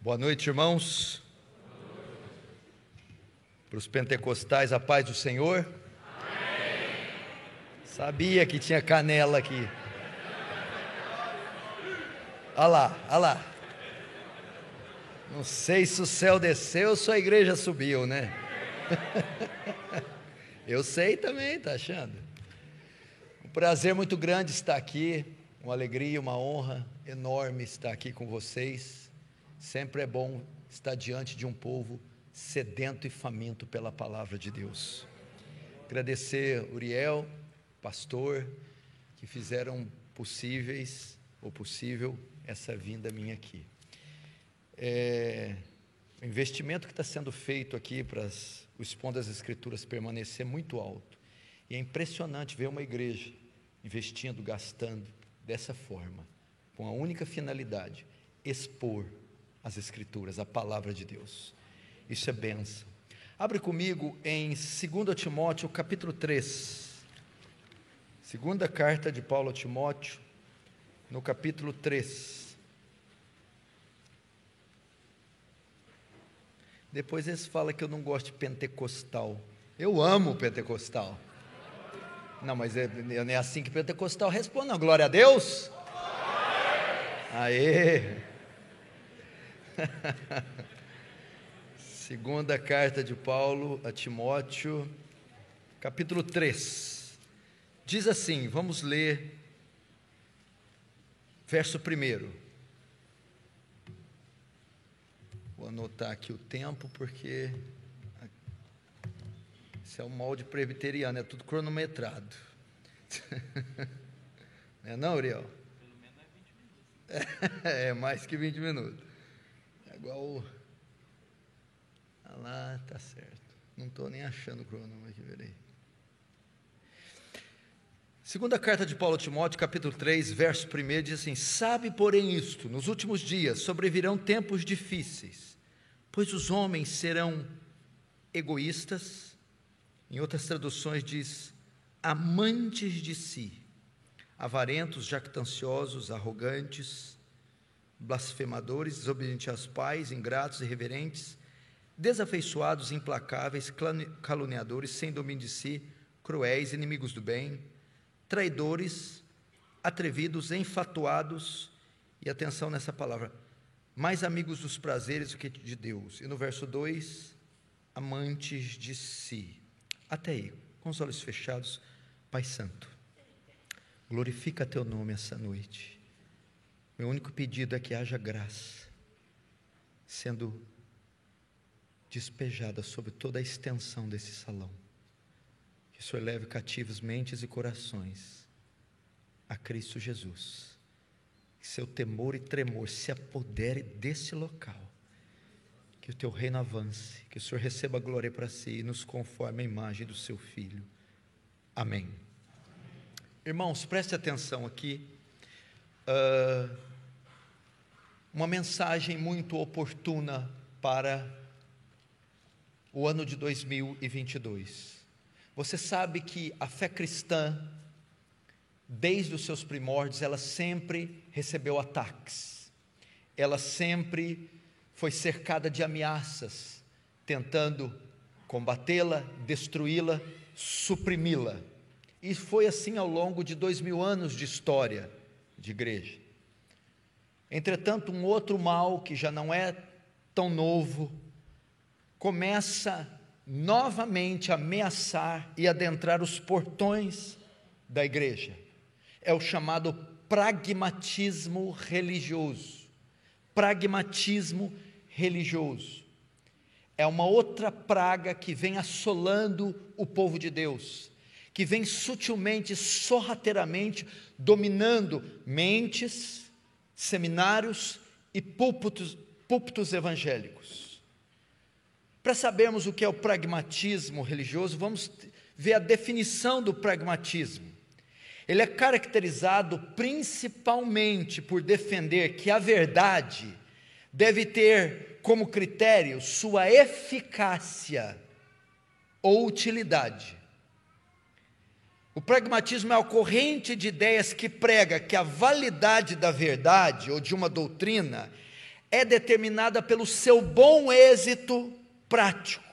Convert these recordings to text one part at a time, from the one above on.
Boa noite, irmãos. Para os pentecostais, a paz do Senhor. Amém. Sabia que tinha canela aqui. Olha lá, olha lá. Não sei se o céu desceu ou se a igreja subiu, né? Eu sei também, tá achando? Um prazer muito grande estar aqui, uma alegria, uma honra enorme estar aqui com vocês. Sempre é bom estar diante de um povo sedento e faminto pela palavra de Deus. Agradecer Uriel, pastor, que fizeram possíveis ou possível essa vinda minha aqui. É, o investimento que está sendo feito aqui para o Expon das Escrituras permanecer muito alto. E é impressionante ver uma igreja investindo, gastando dessa forma, com a única finalidade: expor as Escrituras, a palavra de Deus. Isso é benção. Abre comigo em 2 Timóteo, capítulo 3. Segunda carta de Paulo a Timóteo, no capítulo 3. Depois eles falam que eu não gosto de pentecostal. Eu amo pentecostal. Não, mas é, não é assim que pentecostal responde, não. Glória a Deus. Aê! Segunda carta de Paulo a Timóteo, capítulo 3. Diz assim: vamos ler, verso 1. Vou anotar aqui o tempo, porque isso é o molde presbiteriano, é tudo cronometrado. Não é não, Uriel? Pelo menos é 20 minutos. É, é mais que 20 minutos igual. Ah lá, tá certo. Não estou nem achando o cronômetro aqui, verei. Segunda carta de Paulo a Timóteo, capítulo 3, verso 1, diz assim: Sabe, porém, isto: nos últimos dias sobrevirão tempos difíceis, pois os homens serão egoístas, em outras traduções diz amantes de si, avarentos, jactanciosos, arrogantes, blasfemadores, desobedientes aos pais, ingratos, irreverentes, desafeiçoados, implacáveis, caluniadores, sem domínio de si, cruéis, inimigos do bem, traidores, atrevidos, enfatuados, e atenção nessa palavra, mais amigos dos prazeres do que de Deus. E no verso 2, amantes de si. Até aí, com os olhos fechados, Pai Santo, glorifica teu nome essa noite meu único pedido é que haja graça sendo despejada sobre toda a extensão desse salão. Que o Senhor leve cativos mentes e corações a Cristo Jesus. Que seu temor e tremor se apodere desse local. Que o teu reino avance, que o Senhor receba glória para si e nos conforme a imagem do seu Filho. Amém. Irmãos, preste atenção aqui. Uh, uma mensagem muito oportuna para o ano de 2022. Você sabe que a fé cristã, desde os seus primórdios, ela sempre recebeu ataques, ela sempre foi cercada de ameaças, tentando combatê-la, destruí-la, suprimi-la. E foi assim ao longo de dois mil anos de história de igreja. Entretanto, um outro mal que já não é tão novo começa novamente a ameaçar e adentrar os portões da igreja. É o chamado pragmatismo religioso. Pragmatismo religioso. É uma outra praga que vem assolando o povo de Deus, que vem sutilmente, sorrateiramente dominando mentes, seminários e púlpitos, púlpitos evangélicos. Para sabermos o que é o pragmatismo religioso, vamos ver a definição do pragmatismo. Ele é caracterizado principalmente por defender que a verdade deve ter como critério sua eficácia ou utilidade. O pragmatismo é a corrente de ideias que prega que a validade da verdade ou de uma doutrina é determinada pelo seu bom êxito prático.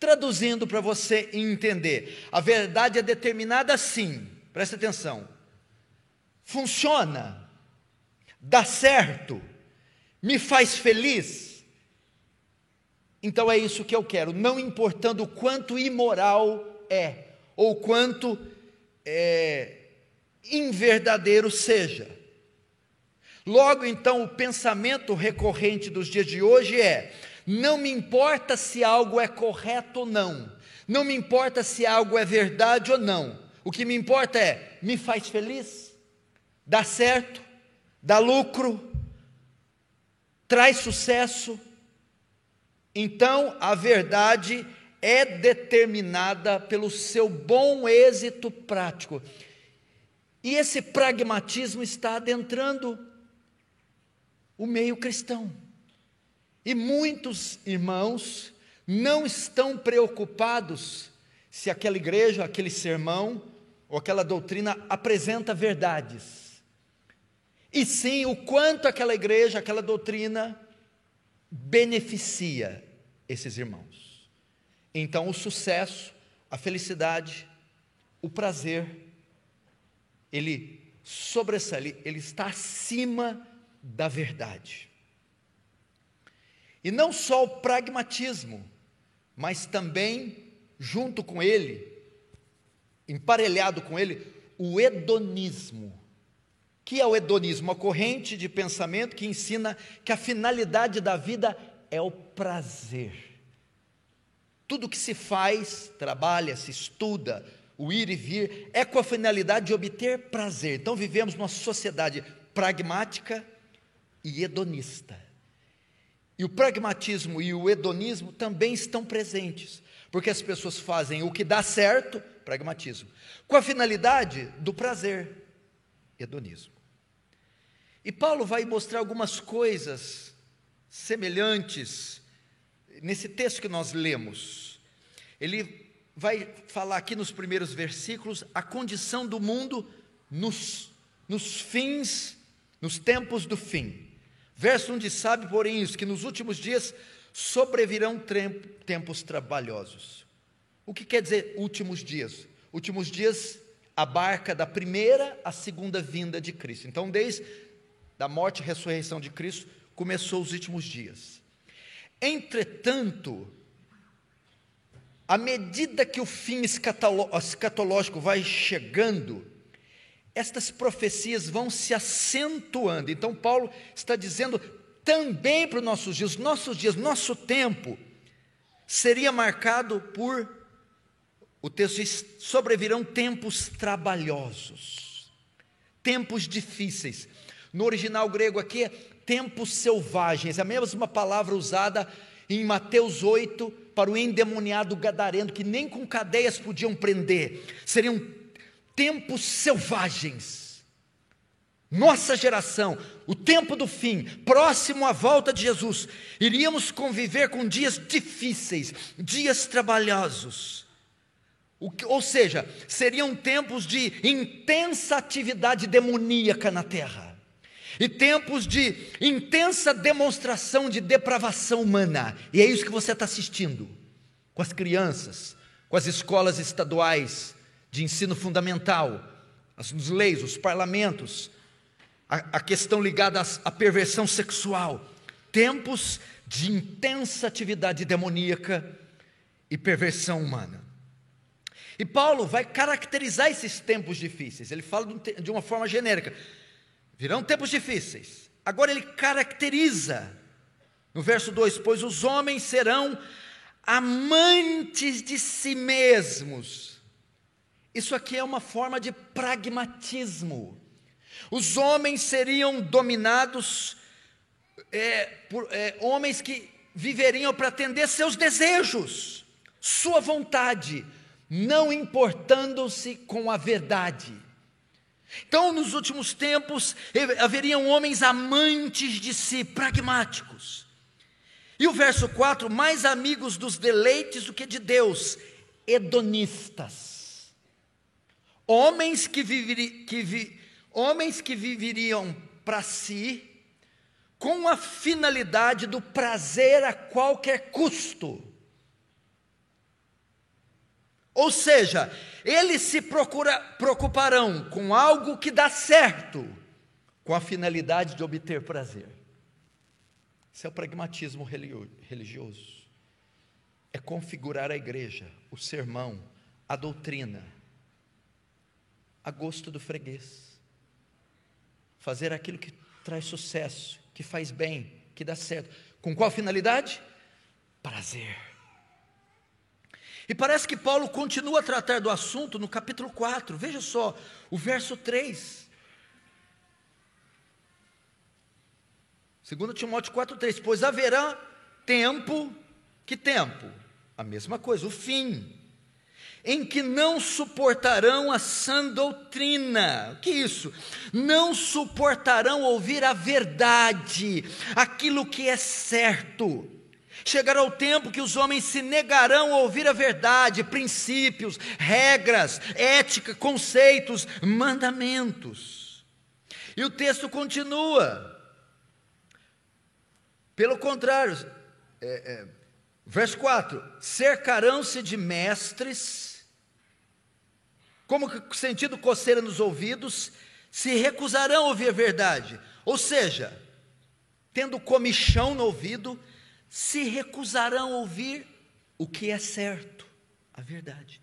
Traduzindo para você entender, a verdade é determinada assim, presta atenção, funciona, dá certo, me faz feliz. Então é isso que eu quero, não importando o quanto imoral é ou quanto é, inverdadeiro seja. Logo então, o pensamento recorrente dos dias de hoje é: não me importa se algo é correto ou não, não me importa se algo é verdade ou não, o que me importa é: me faz feliz, dá certo, dá lucro, traz sucesso. Então, a verdade é determinada pelo seu bom êxito prático. E esse pragmatismo está adentrando o meio cristão. E muitos irmãos não estão preocupados se aquela igreja, aquele sermão ou aquela doutrina apresenta verdades. E sim o quanto aquela igreja, aquela doutrina beneficia esses irmãos. Então, o sucesso, a felicidade, o prazer, ele sobressai, ele está acima da verdade. E não só o pragmatismo, mas também, junto com ele, emparelhado com ele, o hedonismo. Que é o hedonismo? Uma corrente de pensamento que ensina que a finalidade da vida é o prazer. Tudo que se faz, trabalha, se estuda, o ir e vir, é com a finalidade de obter prazer. Então vivemos numa sociedade pragmática e hedonista. E o pragmatismo e o hedonismo também estão presentes, porque as pessoas fazem o que dá certo, pragmatismo, com a finalidade do prazer, hedonismo. E Paulo vai mostrar algumas coisas semelhantes nesse texto que nós lemos, ele vai falar aqui nos primeiros versículos a condição do mundo nos, nos fins, nos tempos do fim. Verso 1 diz: Sabe, porém, isso, que nos últimos dias sobrevirão tempos trabalhosos. O que quer dizer últimos dias? Últimos dias abarca da primeira à segunda vinda de Cristo. Então, desde a morte e ressurreição de Cristo, começou os últimos dias. Entretanto, à medida que o fim escatológico vai chegando, estas profecias vão se acentuando. Então, Paulo está dizendo também para os nossos dias, nossos dias, nosso tempo, seria marcado por, o texto diz, sobrevirão tempos trabalhosos, tempos difíceis. No original grego aqui é tempos selvagens, a mesma palavra usada em Mateus 8 para o endemoniado gadareno, que nem com cadeias podiam prender, seriam tempos selvagens. Nossa geração, o tempo do fim, próximo à volta de Jesus, iríamos conviver com dias difíceis, dias trabalhosos. ou seja, seriam tempos de intensa atividade demoníaca na terra e tempos de intensa demonstração de depravação humana. E é isso que você está assistindo com as crianças, com as escolas estaduais de ensino fundamental, as leis, os parlamentos, a, a questão ligada à perversão sexual. Tempos de intensa atividade demoníaca e perversão humana. E Paulo vai caracterizar esses tempos difíceis. Ele fala de uma forma genérica. Virão tempos difíceis. Agora ele caracteriza, no verso 2: Pois os homens serão amantes de si mesmos. Isso aqui é uma forma de pragmatismo. Os homens seriam dominados é, por é, homens que viveriam para atender seus desejos, sua vontade, não importando-se com a verdade. Então, nos últimos tempos, haveriam homens amantes de si, pragmáticos. E o verso 4: mais amigos dos deleites do que de Deus, hedonistas. homens que, viveri, que vi, homens que viveriam para si com a finalidade do prazer a qualquer custo. Ou seja, eles se procura, preocuparão com algo que dá certo, com a finalidade de obter prazer. Isso é o pragmatismo religioso. É configurar a igreja, o sermão, a doutrina, a gosto do freguês. Fazer aquilo que traz sucesso, que faz bem, que dá certo. Com qual finalidade? Prazer. E parece que Paulo continua a tratar do assunto no capítulo 4. Veja só, o verso 3. 2 Timóteo 4,3: Pois haverá tempo, que tempo? A mesma coisa, o fim, em que não suportarão a sã doutrina. O que isso? Não suportarão ouvir a verdade, aquilo que é certo. Chegará o tempo que os homens se negarão a ouvir a verdade, princípios, regras, ética, conceitos, mandamentos. E o texto continua. Pelo contrário, é, é, verso 4: cercarão-se de mestres, como que sentindo coceira nos ouvidos, se recusarão a ouvir a verdade, ou seja, tendo comichão no ouvido, se recusarão a ouvir o que é certo, a verdade.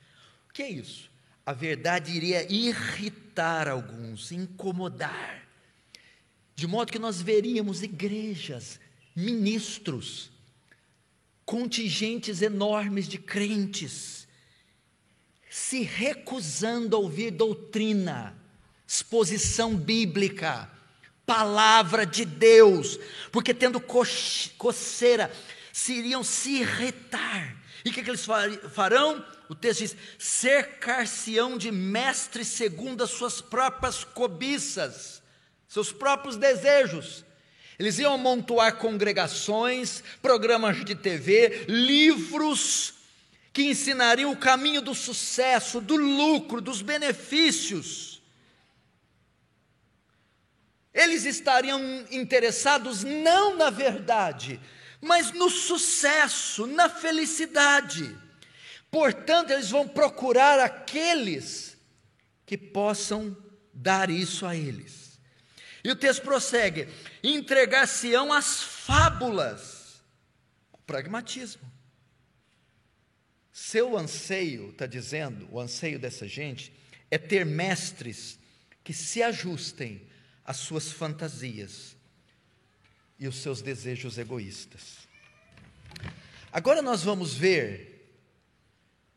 O que é isso? A verdade iria irritar alguns, incomodar, de modo que nós veríamos igrejas ministros, contingentes enormes de crentes, se recusando a ouvir doutrina, exposição bíblica, palavra de Deus, porque tendo coceira, se iriam se irritar. E o que, que eles farão? O texto diz: cercar-se-ão de mestres segundo as suas próprias cobiças, seus próprios desejos. Eles iam amontoar congregações, programas de TV, livros que ensinariam o caminho do sucesso, do lucro, dos benefícios. Eles estariam interessados não na verdade, mas no sucesso, na felicidade. Portanto, eles vão procurar aqueles que possam dar isso a eles. E o texto prossegue: entregar-se-ão as fábulas, o pragmatismo. Seu anseio, está dizendo, o anseio dessa gente, é ter mestres que se ajustem às suas fantasias e os seus desejos egoístas. Agora nós vamos ver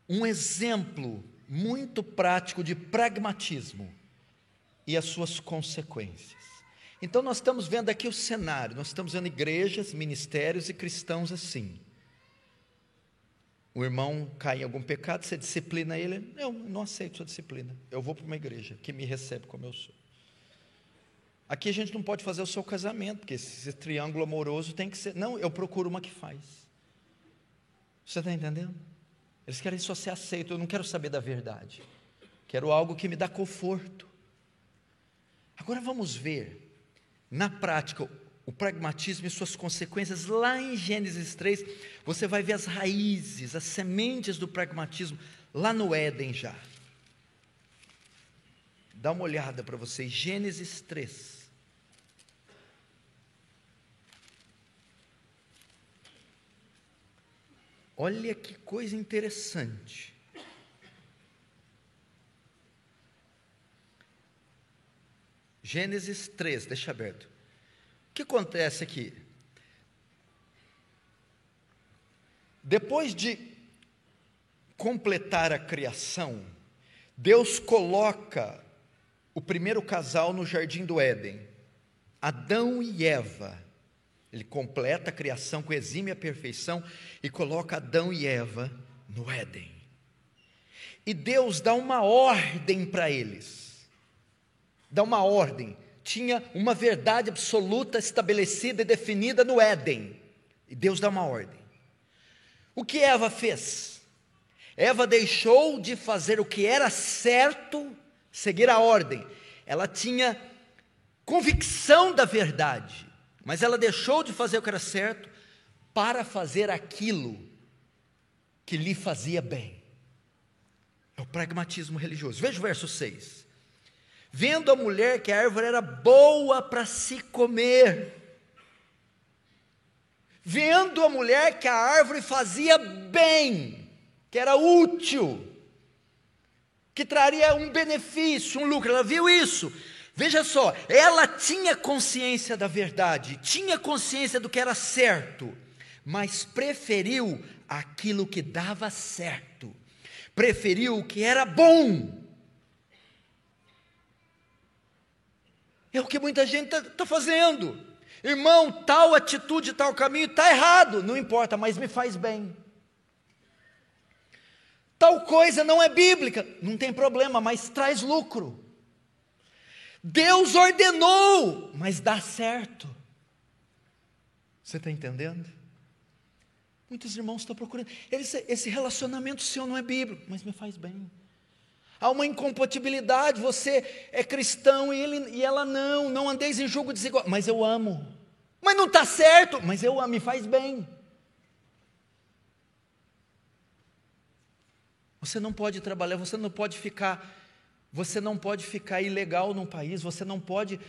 um exemplo muito prático de pragmatismo e as suas consequências. Então, nós estamos vendo aqui o cenário, nós estamos vendo igrejas, ministérios e cristãos assim. O irmão cai em algum pecado, você disciplina ele. Eu não aceito sua disciplina. Eu vou para uma igreja que me recebe como eu sou. Aqui a gente não pode fazer o seu casamento, porque esse triângulo amoroso tem que ser. Não, eu procuro uma que faz. Você está entendendo? Eles querem só ser aceito. Eu não quero saber da verdade. Quero algo que me dá conforto. Agora vamos ver na prática, o pragmatismo e suas consequências, lá em Gênesis 3, você vai ver as raízes, as sementes do pragmatismo, lá no Éden já. Dá uma olhada para vocês, Gênesis 3. Olha que coisa interessante. Gênesis 3, deixa aberto. O que acontece aqui? Depois de completar a criação, Deus coloca o primeiro casal no jardim do Éden, Adão e Eva. Ele completa a criação com exímia perfeição e coloca Adão e Eva no Éden. E Deus dá uma ordem para eles dá uma ordem. Tinha uma verdade absoluta estabelecida e definida no Éden. E Deus dá uma ordem. O que Eva fez? Eva deixou de fazer o que era certo seguir a ordem. Ela tinha convicção da verdade, mas ela deixou de fazer o que era certo para fazer aquilo que lhe fazia bem. É o pragmatismo religioso. Veja o verso 6. Vendo a mulher que a árvore era boa para se comer, vendo a mulher que a árvore fazia bem, que era útil, que traria um benefício, um lucro, ela viu isso. Veja só, ela tinha consciência da verdade, tinha consciência do que era certo, mas preferiu aquilo que dava certo, preferiu o que era bom. É o que muita gente está tá fazendo. Irmão, tal atitude, tal caminho está errado, não importa, mas me faz bem. Tal coisa não é bíblica, não tem problema, mas traz lucro. Deus ordenou, mas dá certo. Você está entendendo? Muitos irmãos estão procurando. Esse, esse relacionamento seu não é bíblico, mas me faz bem. Há uma incompatibilidade, você é cristão e, ele, e ela não, não andeis em julgo desigual, mas eu amo. Mas não está certo, mas eu amo, me faz bem. Você não pode trabalhar, você não pode ficar, você não pode ficar ilegal num país, você não pode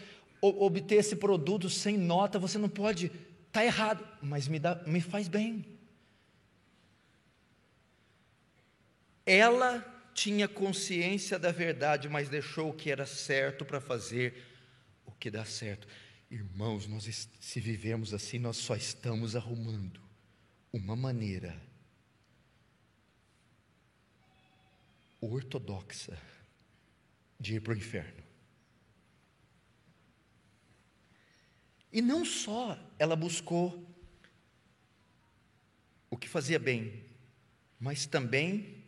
obter esse produto sem nota, você não pode, está errado, mas me, dá, me faz bem. Ela tinha consciência da verdade, mas deixou o que era certo para fazer o que dá certo. Irmãos, nós se vivemos assim, nós só estamos arrumando uma maneira ortodoxa de ir para o inferno. E não só ela buscou o que fazia bem, mas também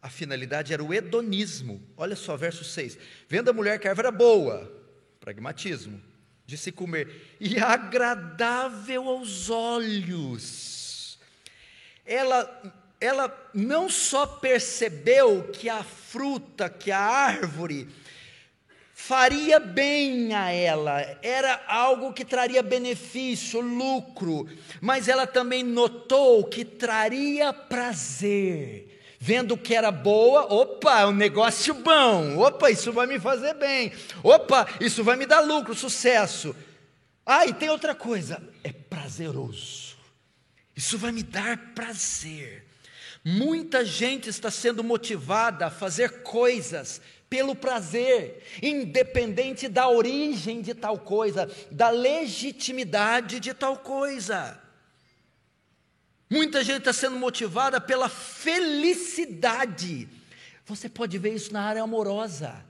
a finalidade era o hedonismo. Olha só, verso 6. Vendo a mulher que a árvore era boa, pragmatismo, de se comer, e agradável aos olhos. Ela, ela não só percebeu que a fruta, que a árvore, faria bem a ela, era algo que traria benefício, lucro, mas ela também notou que traria prazer vendo que era boa, opa, um negócio bom, opa, isso vai me fazer bem, opa, isso vai me dar lucro, sucesso. Ah, e tem outra coisa, é prazeroso, isso vai me dar prazer. Muita gente está sendo motivada a fazer coisas pelo prazer, independente da origem de tal coisa, da legitimidade de tal coisa. Muita gente está sendo motivada pela felicidade. Você pode ver isso na área amorosa.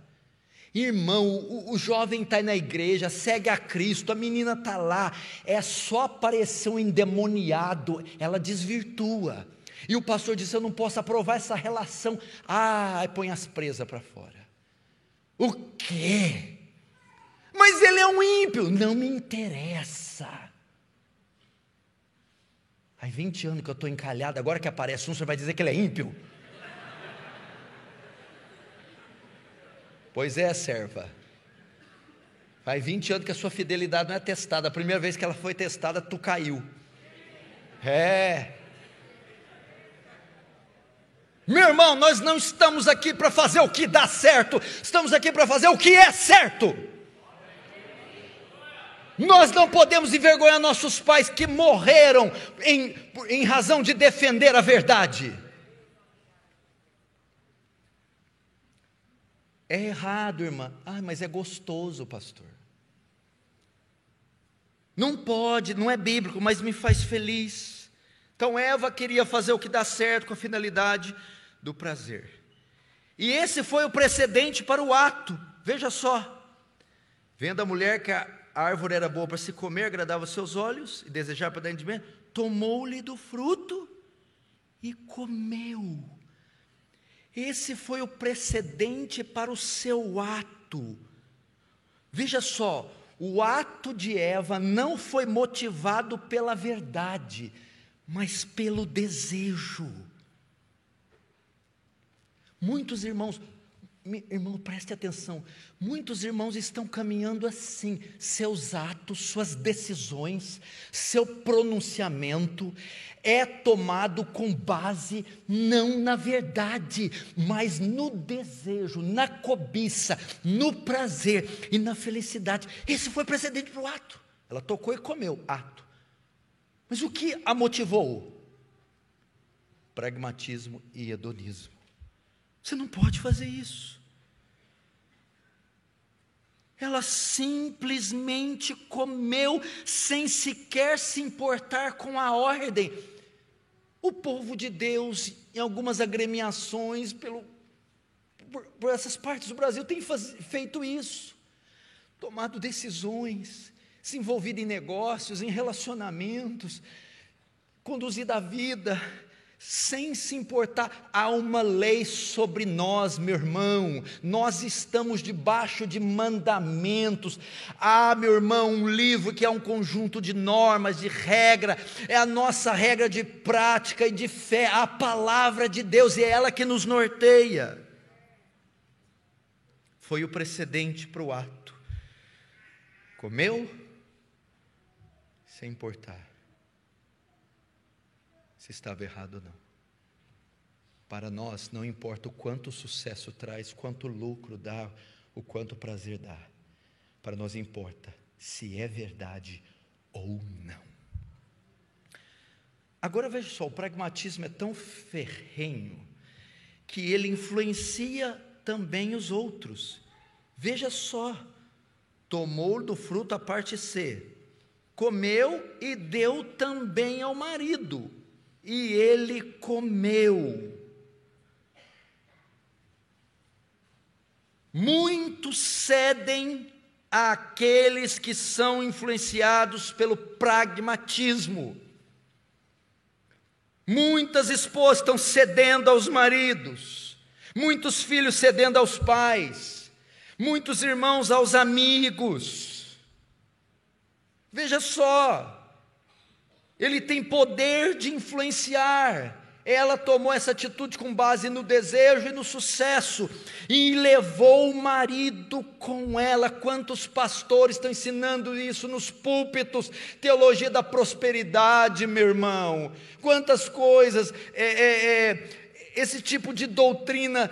Irmão, o, o jovem está na igreja, segue a Cristo, a menina está lá, é só aparecer um endemoniado, ela desvirtua. E o pastor disse: Eu não posso aprovar essa relação. Ah, põe as presas para fora. O quê? Mas ele é um ímpio. Não me interessa. Aí 20 anos que eu estou encalhado, agora que aparece um, você vai dizer que ele é ímpio? Pois é, serva. Faz 20 anos que a sua fidelidade não é testada. A primeira vez que ela foi testada, tu caiu. É. Meu irmão, nós não estamos aqui para fazer o que dá certo, estamos aqui para fazer o que é certo. Nós não podemos envergonhar nossos pais que morreram em, em razão de defender a verdade. É errado, irmã. Ah, mas é gostoso, pastor. Não pode, não é bíblico, mas me faz feliz. Então Eva queria fazer o que dá certo com a finalidade do prazer. E esse foi o precedente para o ato. Veja só. Vendo a mulher que a árvore era boa para se comer, agradava seus olhos e desejar para de mim, tomou-lhe do fruto e comeu. Esse foi o precedente para o seu ato. Veja só, o ato de Eva não foi motivado pela verdade, mas pelo desejo. Muitos irmãos, Irmão, preste atenção. Muitos irmãos estão caminhando assim. Seus atos, suas decisões, seu pronunciamento é tomado com base não na verdade, mas no desejo, na cobiça, no prazer e na felicidade. Esse foi precedente para o ato. Ela tocou e comeu, ato. Mas o que a motivou? Pragmatismo e hedonismo. Você não pode fazer isso. Ela simplesmente comeu sem sequer se importar com a ordem. O povo de Deus, em algumas agremiações, pelo, por, por essas partes do Brasil, tem faz, feito isso, tomado decisões, se envolvido em negócios, em relacionamentos, conduzido a vida sem se importar, há uma lei sobre nós, meu irmão, nós estamos debaixo de mandamentos. Ah, meu irmão, um livro que é um conjunto de normas, de regra, é a nossa regra de prática e de fé, a palavra de Deus, e é ela que nos norteia. Foi o precedente para o ato. Comeu, sem importar se estava errado ou não. Para nós, não importa o quanto sucesso traz, quanto lucro dá, o quanto prazer dá. Para nós importa se é verdade ou não. Agora veja só, o pragmatismo é tão ferrenho que ele influencia também os outros. Veja só, tomou do fruto a parte C, comeu e deu também ao marido e ele comeu. Muitos cedem àqueles que são influenciados pelo pragmatismo. Muitas esposas estão cedendo aos maridos, muitos filhos cedendo aos pais, muitos irmãos aos amigos. Veja só, ele tem poder de influenciar. Ela tomou essa atitude com base no desejo e no sucesso e levou o marido com ela. Quantos pastores estão ensinando isso nos púlpitos? Teologia da prosperidade, meu irmão. Quantas coisas, é, é, é, esse tipo de doutrina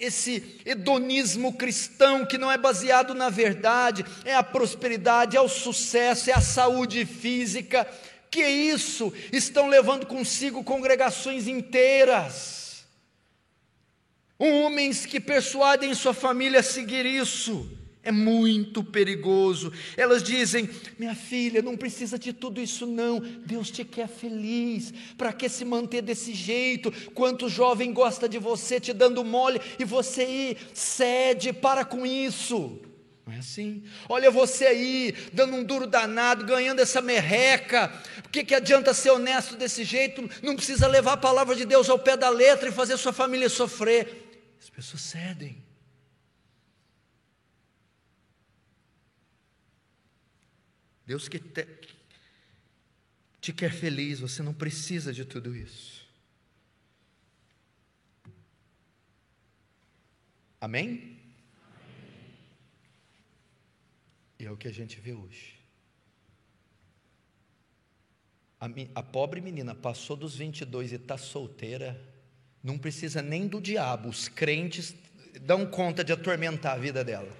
esse hedonismo cristão que não é baseado na verdade, é a prosperidade, é o sucesso, é a saúde física, que isso estão levando consigo congregações inteiras. Homens que persuadem sua família a seguir isso. É muito perigoso. Elas dizem: minha filha, não precisa de tudo isso, não. Deus te quer feliz. Para que se manter desse jeito? Quanto jovem gosta de você te dando mole e você ir, cede, para com isso. Não é assim? Olha você aí, dando um duro danado, ganhando essa merreca. Que, que adianta ser honesto desse jeito? Não precisa levar a palavra de Deus ao pé da letra e fazer sua família sofrer. As pessoas cedem. Deus que te, te quer feliz, você não precisa de tudo isso. Amém? E é o que a gente vê hoje. A, a pobre menina passou dos 22 e está solteira, não precisa nem do diabo, os crentes dão conta de atormentar a vida dela.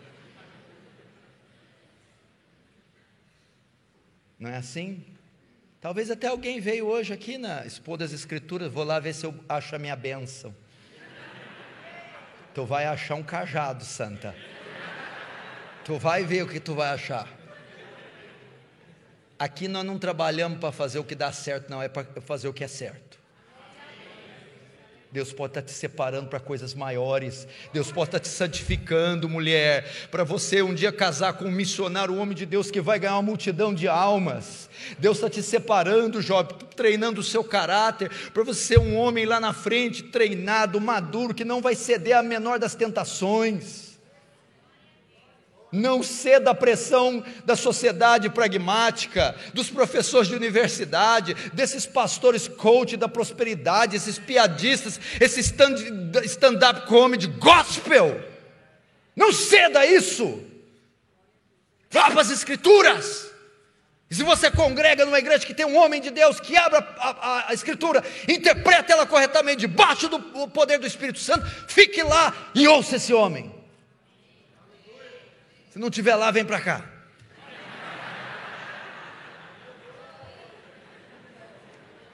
Não é assim? Talvez até alguém veio hoje aqui na Expor das Escrituras, vou lá ver se eu acho a minha bênção. Tu vai achar um cajado, santa. Tu vai ver o que tu vai achar. Aqui nós não trabalhamos para fazer o que dá certo, não, é para fazer o que é certo. Deus pode estar te separando para coisas maiores. Deus pode estar te santificando, mulher, para você um dia casar com um missionário, um homem de Deus que vai ganhar uma multidão de almas. Deus está te separando, jovem, treinando o seu caráter, para você ser um homem lá na frente, treinado, maduro, que não vai ceder à menor das tentações. Não ceda à pressão da sociedade pragmática, dos professores de universidade, desses pastores coach da prosperidade, esses piadistas, esse stand-up comedy gospel. Não ceda a isso. Vá para as escrituras. E se você congrega numa igreja que tem um homem de Deus que abra a, a, a, escritura, interpreta ela corretamente, debaixo do poder do Espírito Santo, fique lá e ouça esse homem. Se não tiver lá, vem para cá.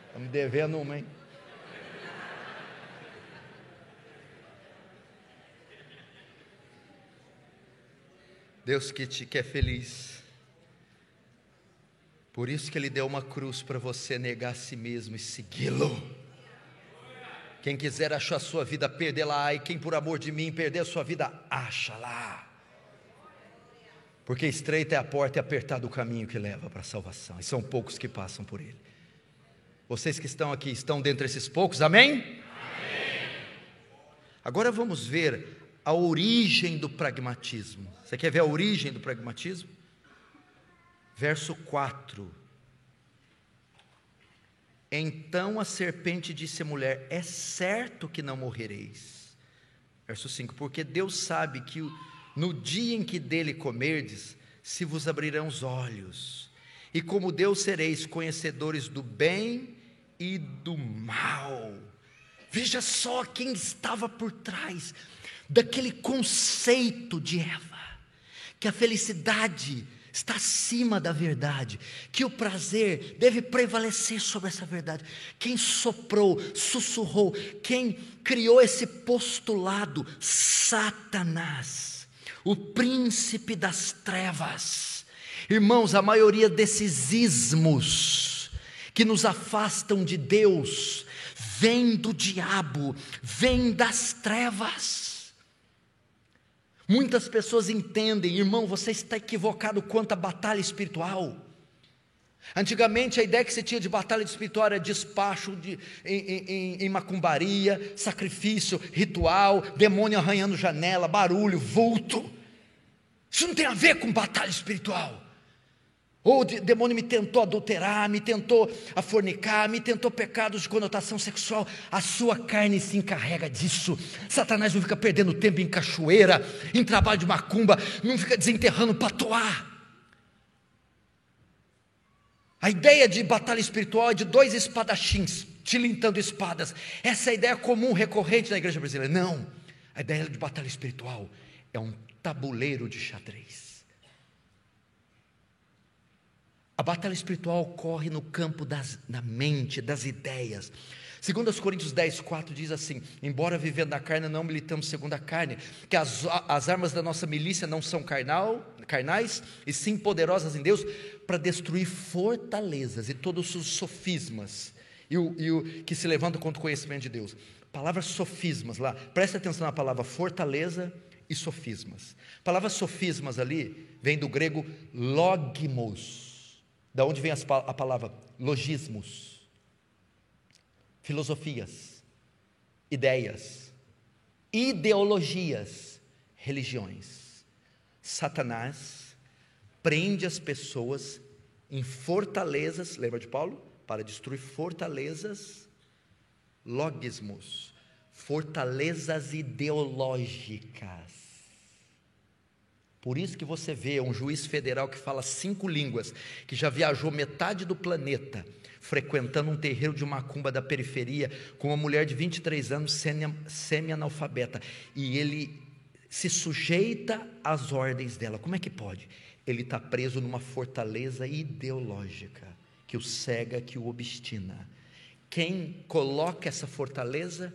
Está me devendo uma, hein? Deus que te quer feliz. Por isso que Ele deu uma cruz para você negar a si mesmo e segui-lo. Quem quiser achar a sua vida, perdê-la, e quem por amor de mim perder a sua vida, acha lá. Porque estreita é a porta e apertado o caminho que leva para a salvação, e são poucos que passam por ele. Vocês que estão aqui estão dentre esses poucos, amém? amém. Agora vamos ver a origem do pragmatismo. Você quer ver a origem do pragmatismo? Verso 4. Então a serpente disse à mulher: É certo que não morrereis. Verso 5: Porque Deus sabe que o no dia em que dele comerdes, se vos abrirão os olhos, e como Deus sereis conhecedores do bem e do mal. Veja só quem estava por trás daquele conceito de Eva, que a felicidade está acima da verdade, que o prazer deve prevalecer sobre essa verdade. Quem soprou, sussurrou, quem criou esse postulado? Satanás o príncipe das trevas. Irmãos, a maioria desses ismos que nos afastam de Deus vem do diabo, vem das trevas. Muitas pessoas entendem, irmão, você está equivocado quanto à batalha espiritual. Antigamente a ideia que se tinha de batalha espiritual era despacho de, em, em, em, macumbaria, sacrifício, ritual, demônio arranhando janela, barulho, vulto. Isso não tem a ver com batalha espiritual. Ou o demônio me tentou adulterar, me tentou a fornicar, me tentou pecados de conotação sexual. A sua carne se encarrega disso. Satanás não fica perdendo tempo em cachoeira, em trabalho de macumba, não fica desenterrando patoar. A ideia de batalha espiritual é de dois espadachins tilintando espadas. Essa é a ideia comum, recorrente na igreja brasileira. Não. A ideia de batalha espiritual é um tabuleiro de xadrez. A batalha espiritual ocorre no campo das, da mente, das ideias. Segundo os Coríntios 10, 4 diz assim: Embora vivendo na carne, não militamos segundo a carne, que as, as armas da nossa milícia não são carnal, carnais, e sim poderosas em Deus, para destruir fortalezas e todos os sofismas e o, e o que se levantam contra o conhecimento de Deus. Palavras sofismas lá, preste atenção na palavra fortaleza e sofismas. A palavra sofismas ali vem do grego logmos, da onde vem a palavra logismos, filosofias, ideias, ideologias, religiões. Satanás prende as pessoas em fortalezas, lembra de Paulo? Para destruir fortalezas, logismos, fortalezas ideológicas. Por isso que você vê um juiz federal que fala cinco línguas, que já viajou metade do planeta, frequentando um terreiro de macumba da periferia, com uma mulher de 23 anos, semi-analfabeta, e ele se sujeita às ordens dela. Como é que pode? Ele está preso numa fortaleza ideológica que o cega, que o obstina. Quem coloca essa fortaleza?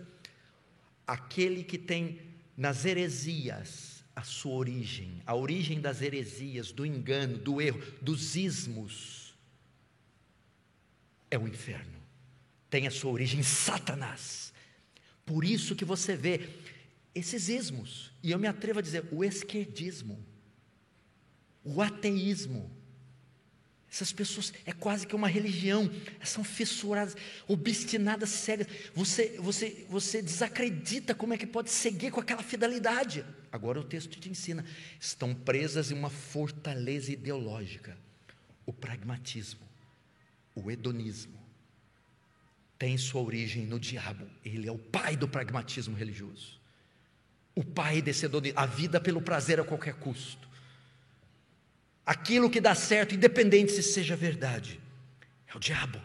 aquele que tem nas heresias a sua origem, a origem das heresias, do engano, do erro, dos ismos, é o inferno. Tem a sua origem em Satanás. Por isso que você vê esses ismos, e eu me atrevo a dizer, o esquerdismo, o ateísmo, Essas pessoas é quase que uma religião, são fissuradas, obstinadas, cegas. Você, você, você desacredita como é que pode seguir com aquela fidelidade. Agora o texto te ensina: estão presas em uma fortaleza ideológica, o pragmatismo, o hedonismo. Tem sua origem no diabo, ele é o pai do pragmatismo religioso, o pai desse hedonismo, a vida pelo prazer a qualquer custo aquilo que dá certo, independente se seja verdade, é o diabo,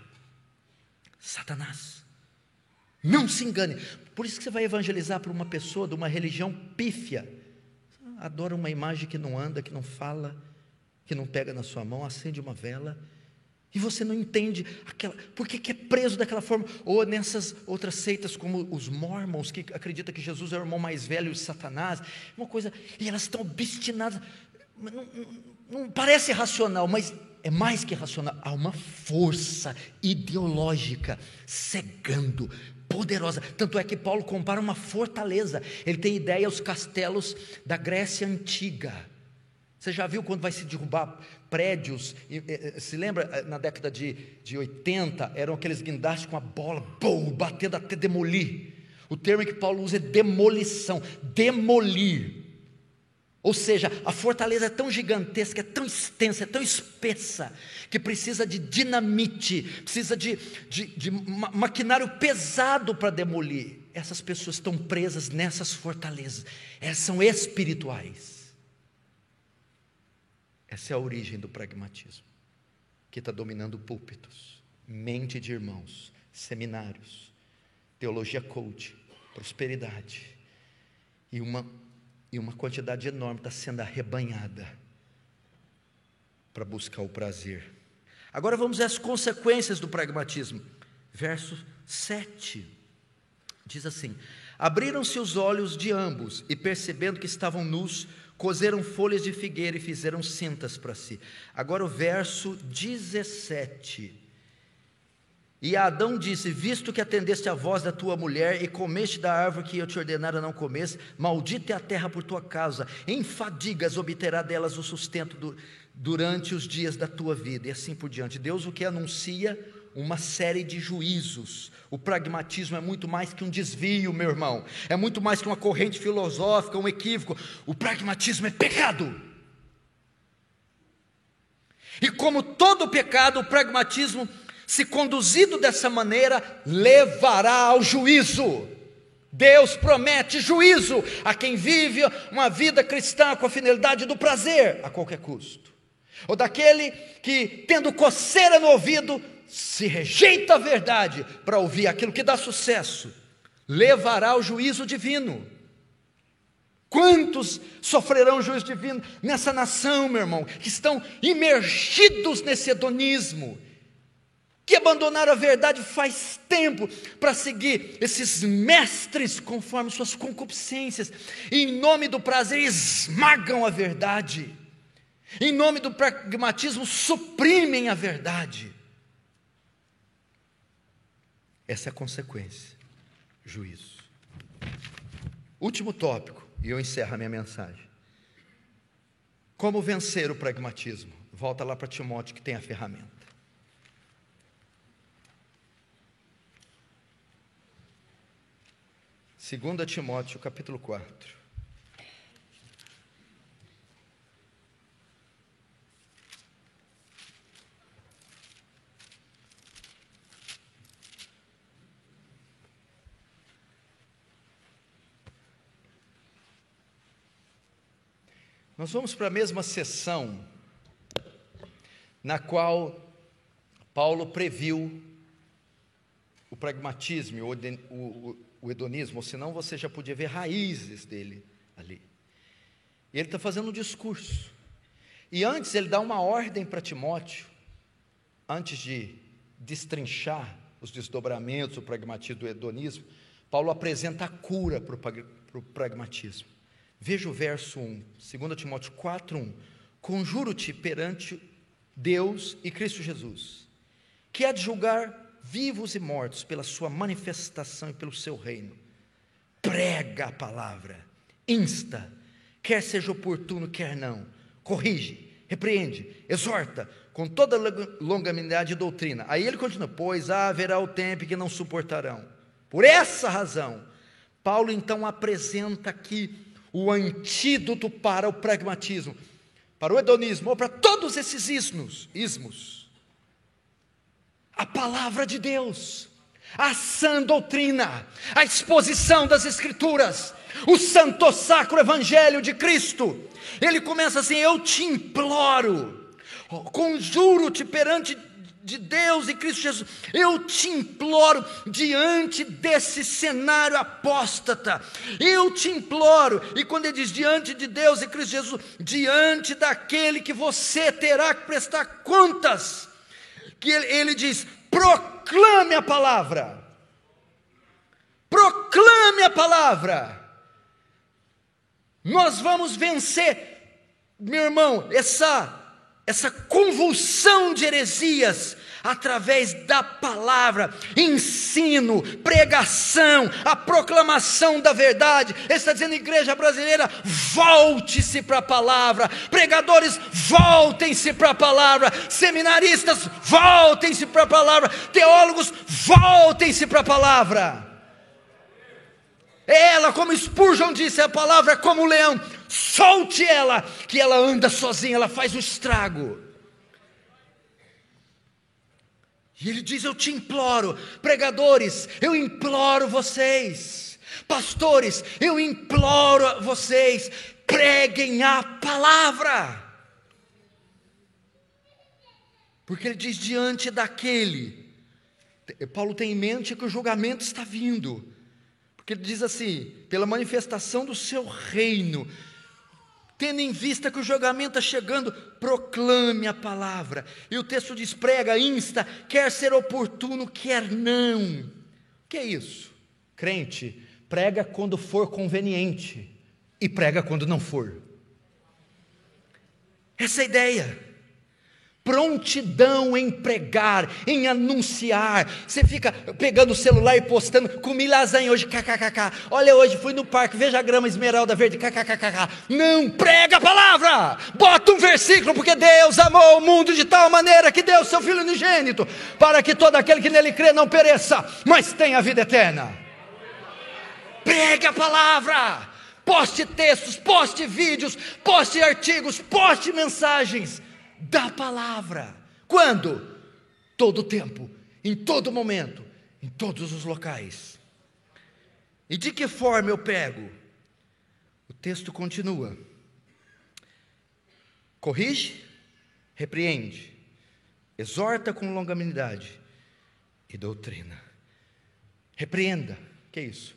Satanás. Não se engane. Por isso que você vai evangelizar para uma pessoa de uma religião pífia. Adora uma imagem que não anda, que não fala, que não pega na sua mão, acende uma vela. E você não entende aquela, por que, que é preso daquela forma? Ou nessas outras seitas, como os mormons, que acreditam que Jesus é o irmão mais velho de Satanás, uma coisa, e elas estão obstinadas. Não, não, parece racional, mas é mais que racional. Há uma força ideológica cegando, poderosa. Tanto é que Paulo compara uma fortaleza. Ele tem ideia aos castelos da Grécia antiga. Você já viu quando vai se derrubar prédios? Se lembra na década de, de 80, eram aqueles guindastes com a bola, bom, batendo até demolir. O termo que Paulo usa é demolição, demolir. Ou seja, a fortaleza é tão gigantesca, é tão extensa, é tão espessa, que precisa de dinamite, precisa de, de, de maquinário pesado para demolir. Essas pessoas estão presas nessas fortalezas, elas são espirituais. Essa é a origem do pragmatismo, que está dominando púlpitos, mente de irmãos, seminários, teologia coach, prosperidade, e uma e uma quantidade enorme está sendo arrebanhada para buscar o prazer. Agora vamos às consequências do pragmatismo. Verso 7 diz assim: Abriram-se os olhos de ambos e, percebendo que estavam nus, coseram folhas de figueira e fizeram cintas para si. Agora o verso 17 e Adão disse: Visto que atendeste à voz da tua mulher e comeste da árvore que eu te ordenara não comesse, maldita é a terra por tua causa, em fadigas obterá delas o sustento do, durante os dias da tua vida, e assim por diante. Deus o que anuncia uma série de juízos. O pragmatismo é muito mais que um desvio, meu irmão, é muito mais que uma corrente filosófica, um equívoco. O pragmatismo é pecado. E como todo pecado, o pragmatismo se conduzido dessa maneira, levará ao juízo. Deus promete juízo a quem vive uma vida cristã com a finalidade do prazer a qualquer custo. Ou daquele que, tendo coceira no ouvido, se rejeita a verdade para ouvir aquilo que dá sucesso, levará ao juízo divino. Quantos sofrerão juízo divino nessa nação, meu irmão, que estão imergidos nesse hedonismo, que abandonaram a verdade faz tempo para seguir esses mestres conforme suas concupiscências, em nome do prazer esmagam a verdade, em nome do pragmatismo suprimem a verdade. Essa é a consequência, juízo. Último tópico, e eu encerro a minha mensagem. Como vencer o pragmatismo? Volta lá para Timóteo que tem a ferramenta. 2 Timóteo capítulo 4. Nós vamos para a mesma sessão na qual Paulo previu o pragmatismo, o, o, o hedonismo, senão você já podia ver raízes dele ali. E ele está fazendo um discurso. E antes ele dá uma ordem para Timóteo, antes de destrinchar os desdobramentos, o pragmatismo do hedonismo, Paulo apresenta a cura para o pragmatismo. Veja o verso 1, 2 Timóteo 4, 1. Conjuro-te perante Deus e Cristo Jesus, que há de julgar vivos e mortos, pela sua manifestação e pelo seu reino. Prega a palavra, insta, quer seja oportuno, quer não, corrige, repreende, exorta, com toda longanimidade e doutrina. Aí ele continua: Pois haverá o tempo que não suportarão. Por essa razão, Paulo então apresenta aqui o antídoto para o pragmatismo, para o hedonismo, ou para todos esses ismos. ismos. A palavra de Deus, a sã doutrina, a exposição das Escrituras, o santo sacro evangelho de Cristo. Ele começa assim: Eu te imploro, conjuro-te perante de Deus e Cristo Jesus, eu te imploro, diante desse cenário apóstata, eu te imploro, e quando ele diz diante de Deus e Cristo Jesus, diante daquele que você terá que prestar contas, que ele, ele diz: proclame a palavra, proclame a palavra, nós vamos vencer, meu irmão, essa essa convulsão de heresias através da palavra, ensino, pregação, a proclamação da verdade. Ele está dizendo, igreja brasileira, volte-se para a palavra, pregadores, voltem-se para a palavra, seminaristas, voltem-se para a palavra, teólogos, voltem-se para a palavra. Ela, como Spurgeon disse, a palavra é como um leão, solte ela, que ela anda sozinha, ela faz o estrago. E ele diz: Eu te imploro, pregadores, eu imploro vocês, pastores, eu imploro vocês, preguem a palavra. Porque ele diz: diante daquele, Paulo tem em mente que o julgamento está vindo, porque ele diz assim: pela manifestação do seu reino, Tendo em vista que o julgamento está chegando, proclame a palavra. E o texto diz: prega, insta, quer ser oportuno, quer não. O que é isso? Crente, prega quando for conveniente e prega quando não for. Essa é a ideia prontidão em pregar, em anunciar. Você fica pegando o celular e postando, comi lasanha hoje, kkkk. Olha, hoje fui no parque, veja a grama esmeralda verde, kkkk. Não, prega a palavra, bota um versículo, porque Deus amou o mundo de tal maneira que deu seu Filho unigênito, para que todo aquele que nele crê não pereça, mas tenha a vida eterna. Prega a palavra, poste textos, poste vídeos, poste artigos, poste mensagens da palavra. Quando? Todo tempo, em todo momento, em todos os locais. E de que forma eu pego? O texto continua. Corrige, repreende, exorta com longanimidade e doutrina. Repreenda, que é isso?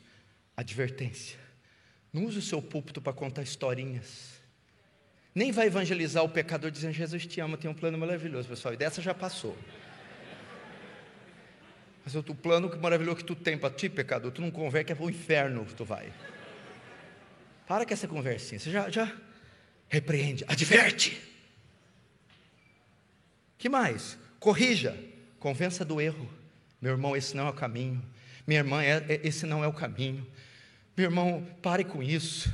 Advertência. Não use o seu púlpito para contar historinhas. Nem vai evangelizar o pecador dizendo: Jesus te ama, tem um plano maravilhoso, pessoal. E dessa já passou. Mas o plano maravilhoso que tu tem para ti, pecador, tu não converte, é para o inferno que tu vai. Para com essa conversinha. Você já, já repreende, adverte. Que mais? Corrija, convença do erro. Meu irmão, esse não é o caminho. Minha irmã, é, é, esse não é o caminho. Meu irmão, pare com isso.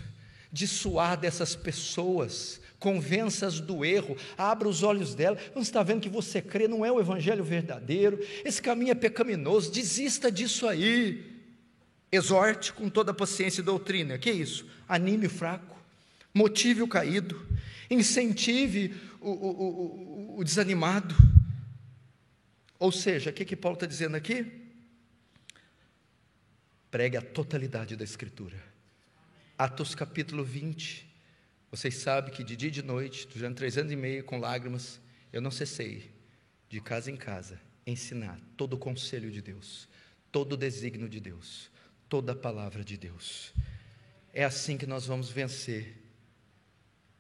Dissuar dessas pessoas convença-as do erro, abra os olhos dela. Você está vendo que você crê, não é o evangelho verdadeiro, esse caminho é pecaminoso, desista disso aí. Exorte com toda paciência e doutrina. Que isso? Anime o fraco, motive o caído, incentive o, o, o, o desanimado. Ou seja, o que, que Paulo está dizendo aqui? Pregue a totalidade da Escritura. Atos capítulo 20, vocês sabem que de dia e de noite, durante três anos e meio, com lágrimas, eu não cessei, de casa em casa, ensinar todo o conselho de Deus, todo o desígnio de Deus, toda a palavra de Deus. É assim que nós vamos vencer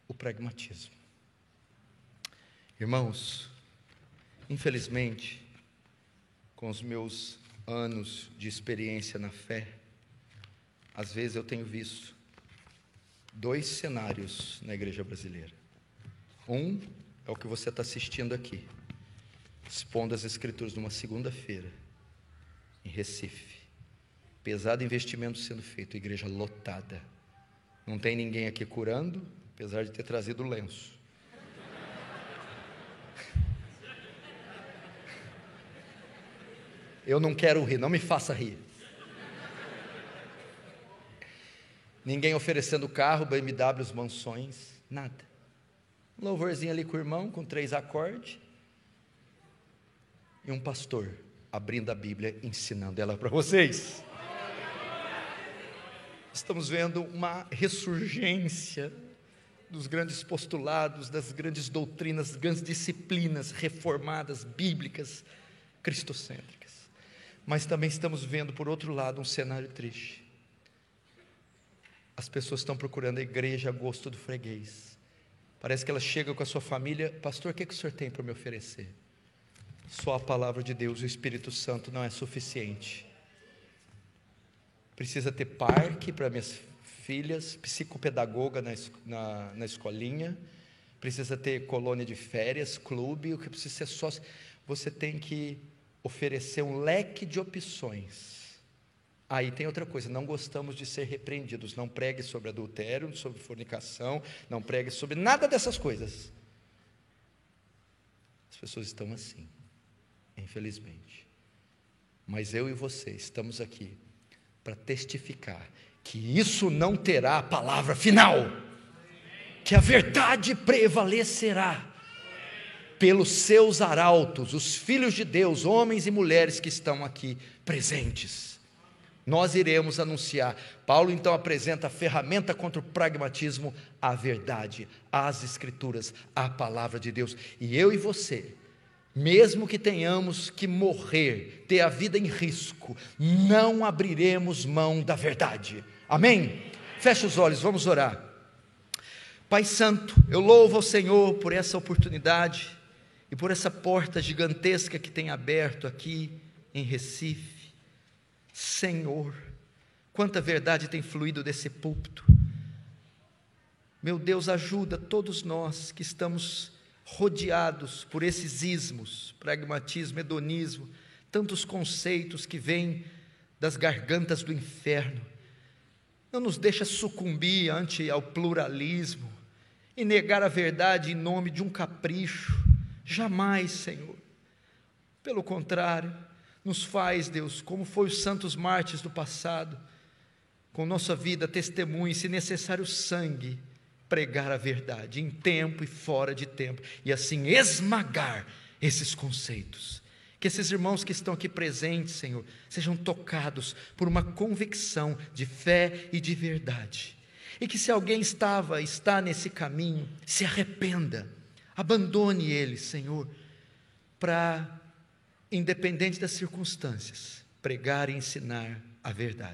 o pragmatismo. Irmãos, infelizmente, com os meus anos de experiência na fé, às vezes eu tenho visto dois cenários na igreja brasileira. Um é o que você está assistindo aqui, expondo as escrituras numa segunda-feira, em Recife. Pesado investimento sendo feito, igreja lotada. Não tem ninguém aqui curando, apesar de ter trazido o lenço. Eu não quero rir, não me faça rir. Ninguém oferecendo carro, BMWs, mansões, nada. Um louvorzinho ali com o irmão, com três acordes. E um pastor abrindo a Bíblia, ensinando ela para vocês. Estamos vendo uma ressurgência dos grandes postulados, das grandes doutrinas, das grandes disciplinas reformadas, bíblicas, cristocêntricas. Mas também estamos vendo, por outro lado, um cenário triste. As pessoas estão procurando a igreja a gosto do freguês. Parece que ela chega com a sua família, pastor, o que, é que o senhor tem para me oferecer? Só a palavra de Deus, o Espírito Santo não é suficiente. Precisa ter parque para minhas filhas, psicopedagoga na, na, na escolinha, precisa ter colônia de férias, clube, o que precisa ser sócio. Você tem que oferecer um leque de opções. Aí tem outra coisa, não gostamos de ser repreendidos. Não pregue sobre adultério, sobre fornicação, não pregue sobre nada dessas coisas. As pessoas estão assim, infelizmente. Mas eu e você estamos aqui para testificar que isso não terá a palavra final, que a verdade prevalecerá pelos seus arautos, os filhos de Deus, homens e mulheres que estão aqui presentes. Nós iremos anunciar. Paulo então apresenta a ferramenta contra o pragmatismo, a verdade, as Escrituras, a palavra de Deus. E eu e você, mesmo que tenhamos que morrer, ter a vida em risco, não abriremos mão da verdade. Amém? Feche os olhos, vamos orar. Pai Santo, eu louvo ao Senhor por essa oportunidade e por essa porta gigantesca que tem aberto aqui em Recife. Senhor, quanta verdade tem fluído desse púlpito. Meu Deus, ajuda todos nós que estamos rodeados por esses ismos, pragmatismo, hedonismo, tantos conceitos que vêm das gargantas do inferno. Não nos deixa sucumbir ante ao pluralismo e negar a verdade em nome de um capricho. Jamais, Senhor. Pelo contrário, nos faz, Deus, como foi os santos mártires do passado, com nossa vida, testemunho, e, se necessário, sangue, pregar a verdade, em tempo e fora de tempo, e assim esmagar esses conceitos. Que esses irmãos que estão aqui presentes, Senhor, sejam tocados por uma convicção de fé e de verdade. E que se alguém estava, está nesse caminho, se arrependa, abandone ele, Senhor, para independente das circunstâncias, pregar e ensinar a verdade.